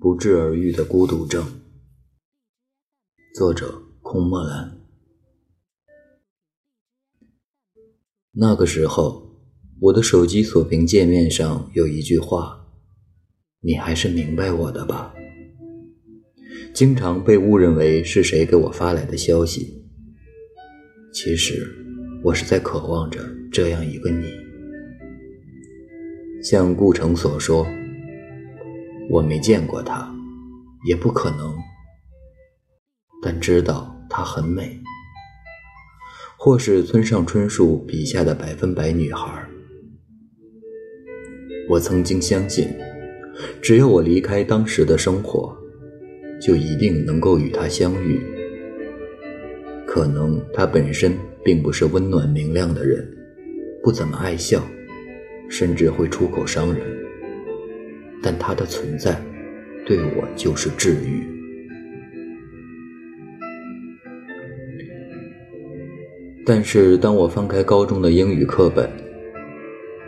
不治而愈的孤独症。作者：空墨兰。那个时候，我的手机锁屏界面上有一句话：“你还是明白我的吧。”经常被误认为是谁给我发来的消息。其实，我是在渴望着这样一个你。像顾城所说。我没见过她，也不可能，但知道她很美，或是村上春树笔下的百分百女孩。我曾经相信，只要我离开当时的生活，就一定能够与她相遇。可能她本身并不是温暖明亮的人，不怎么爱笑，甚至会出口伤人。但他的存在，对我就是治愈。但是当我翻开高中的英语课本，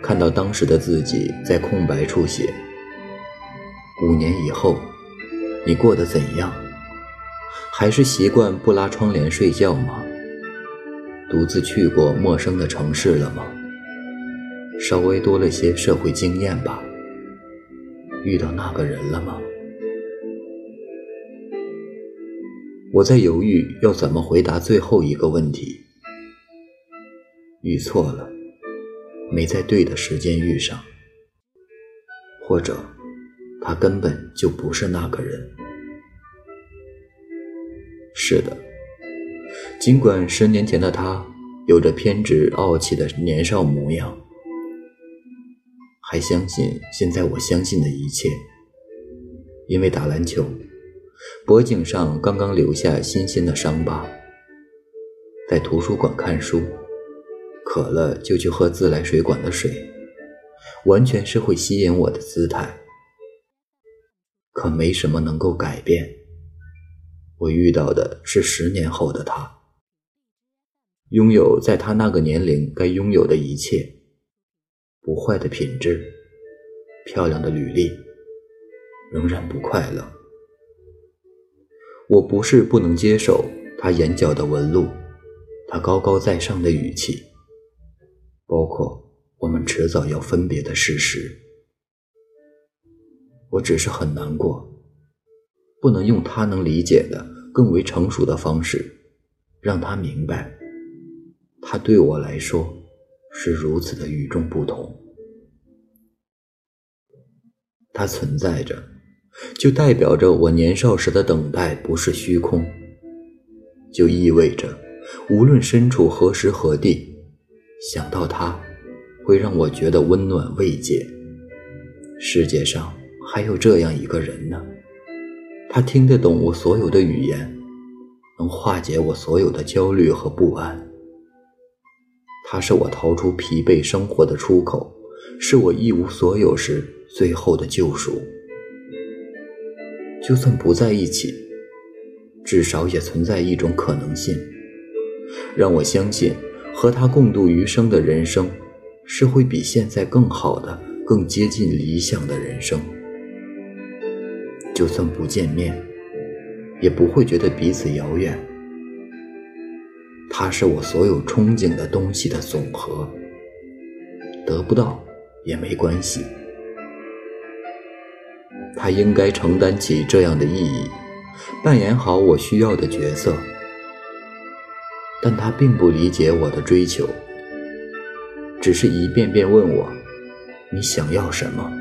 看到当时的自己在空白处写：“五年以后，你过得怎样？还是习惯不拉窗帘睡觉吗？独自去过陌生的城市了吗？稍微多了些社会经验吧。”遇到那个人了吗？我在犹豫要怎么回答最后一个问题。遇错了，没在对的时间遇上，或者他根本就不是那个人。是的，尽管十年前的他有着偏执傲气的年少模样。还相信现在我相信的一切，因为打篮球，脖颈上刚刚留下新鲜的伤疤。在图书馆看书，渴了就去喝自来水管的水，完全是会吸引我的姿态。可没什么能够改变，我遇到的是十年后的他，拥有在他那个年龄该拥有的一切。不坏的品质，漂亮的履历，仍然不快乐。我不是不能接受他眼角的纹路，他高高在上的语气，包括我们迟早要分别的事实。我只是很难过，不能用他能理解的更为成熟的方式，让他明白，他对我来说。是如此的与众不同，它存在着，就代表着我年少时的等待不是虚空，就意味着无论身处何时何地，想到他，会让我觉得温暖慰藉。世界上还有这样一个人呢，他听得懂我所有的语言，能化解我所有的焦虑和不安。他是我逃出疲惫生活的出口，是我一无所有时最后的救赎。就算不在一起，至少也存在一种可能性，让我相信和他共度余生的人生，是会比现在更好的、更接近理想的人生。就算不见面，也不会觉得彼此遥远。他是我所有憧憬的东西的总和，得不到也没关系。他应该承担起这样的意义，扮演好我需要的角色。但他并不理解我的追求，只是一遍遍问我：“你想要什么？”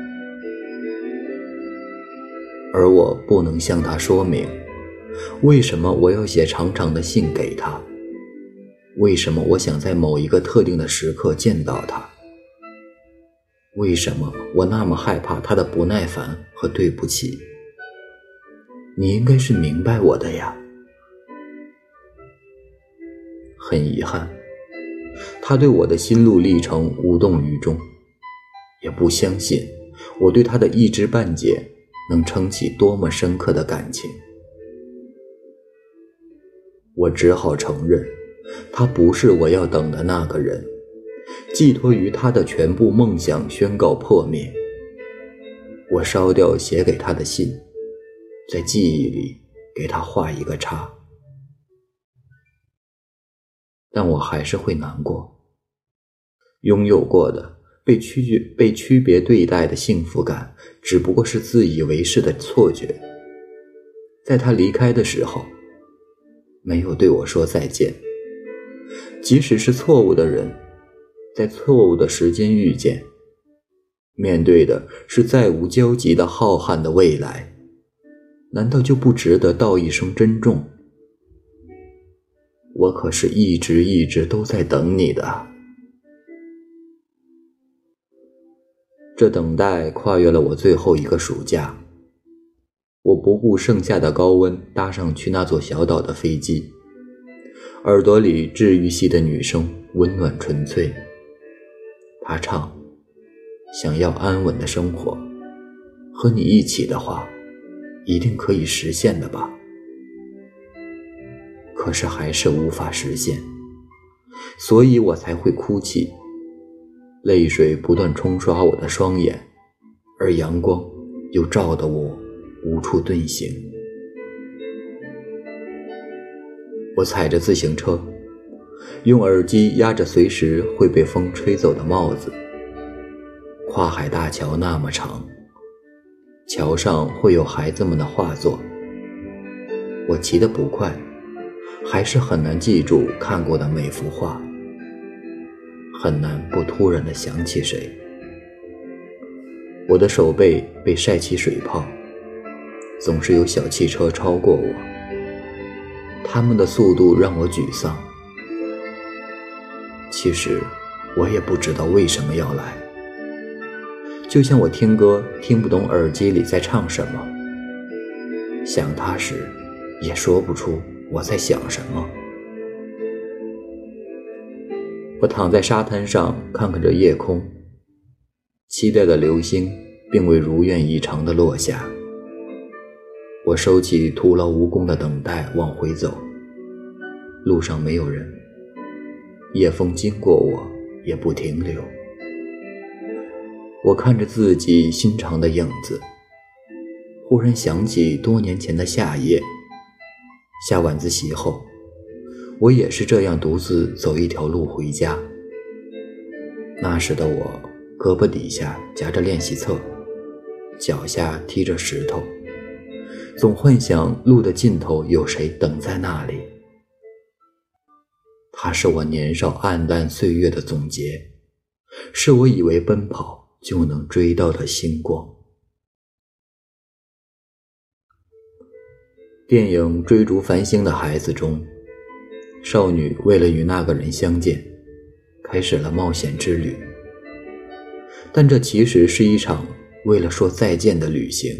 而我不能向他说明，为什么我要写长长的信给他。为什么我想在某一个特定的时刻见到他？为什么我那么害怕他的不耐烦和对不起？你应该是明白我的呀。很遗憾，他对我的心路历程无动于衷，也不相信我对他的一知半解能撑起多么深刻的感情。我只好承认。他不是我要等的那个人，寄托于他的全部梦想宣告破灭。我烧掉写给他的信，在记忆里给他画一个叉。但我还是会难过。拥有过的被区被区别对待的幸福感，只不过是自以为是的错觉。在他离开的时候，没有对我说再见。即使是错误的人，在错误的时间遇见，面对的是再无交集的浩瀚的未来，难道就不值得道一声珍重？我可是一直一直都在等你的。这等待跨越了我最后一个暑假。我不顾盛夏的高温，搭上去那座小岛的飞机。耳朵里治愈系的女声温暖纯粹。她唱：“想要安稳的生活，和你一起的话，一定可以实现的吧。”可是还是无法实现，所以我才会哭泣，泪水不断冲刷我的双眼，而阳光又照得我无处遁形。我踩着自行车，用耳机压着随时会被风吹走的帽子。跨海大桥那么长，桥上会有孩子们的画作。我骑得不快。还是很难记住看过的每幅画，很难不突然的想起谁。我的手背被晒起水泡，总是有小汽车超过我，他们的速度让我沮丧。其实我也不知道为什么要来，就像我听歌听不懂耳机里在唱什么，想他时也说不出。我在想什么？我躺在沙滩上，看看这夜空，期待的流星并未如愿以偿的落下。我收起徒劳无功的等待，往回走。路上没有人，夜风经过我也不停留。我看着自己心长的影子，忽然想起多年前的夏夜。下晚自习后，我也是这样独自走一条路回家。那时的我，胳膊底下夹着练习册，脚下踢着石头，总幻想路的尽头有谁等在那里。它是我年少黯淡岁月的总结，是我以为奔跑就能追到的星光。电影《追逐繁星的孩子》中，少女为了与那个人相见，开始了冒险之旅。但这其实是一场为了说再见的旅行。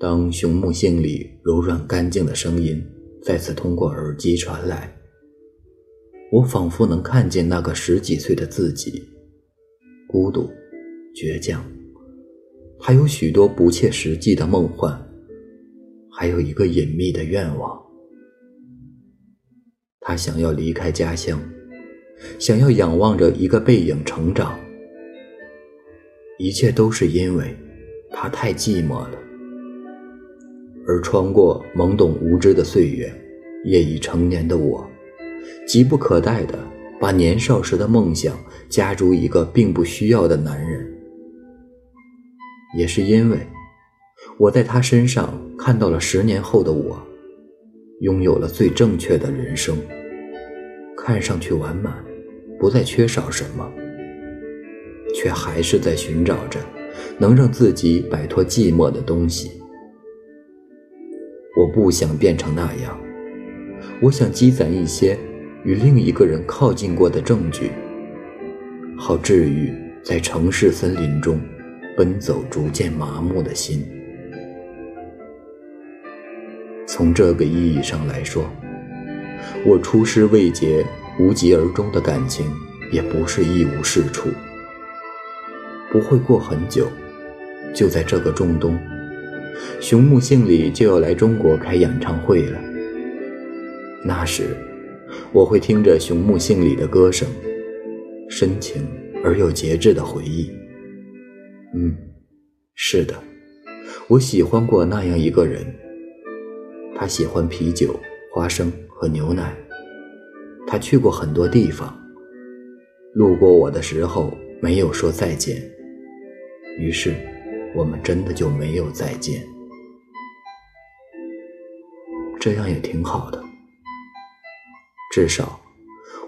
当熊木杏里柔软干净的声音再次通过耳机传来，我仿佛能看见那个十几岁的自己，孤独、倔强，还有许多不切实际的梦幻。还有一个隐秘的愿望，他想要离开家乡，想要仰望着一个背影成长。一切都是因为他太寂寞了。而穿过懵懂无知的岁月，业已成年的我，急不可待地把年少时的梦想加诸一个并不需要的男人。也是因为。我在他身上看到了十年后的我，拥有了最正确的人生，看上去完满，不再缺少什么，却还是在寻找着能让自己摆脱寂寞的东西。我不想变成那样，我想积攒一些与另一个人靠近过的证据，好治愈在城市森林中奔走逐渐麻木的心。从这个意义上来说，我出师未捷、无疾而终的感情，也不是一无是处。不会过很久，就在这个中冬，熊木杏里就要来中国开演唱会了。那时，我会听着熊木杏里的歌声，深情而又节制的回忆。嗯，是的，我喜欢过那样一个人。他喜欢啤酒、花生和牛奶。他去过很多地方，路过我的时候没有说再见。于是，我们真的就没有再见。这样也挺好的，至少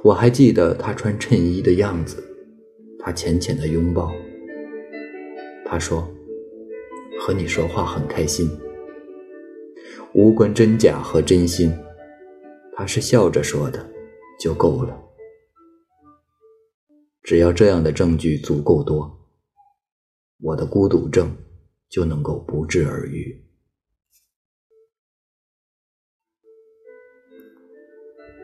我还记得他穿衬衣的样子，他浅浅的拥抱。他说：“和你说话很开心，无关真假和真心。”他是笑着说的，就够了。只要这样的证据足够多，我的孤独症就能够不治而愈。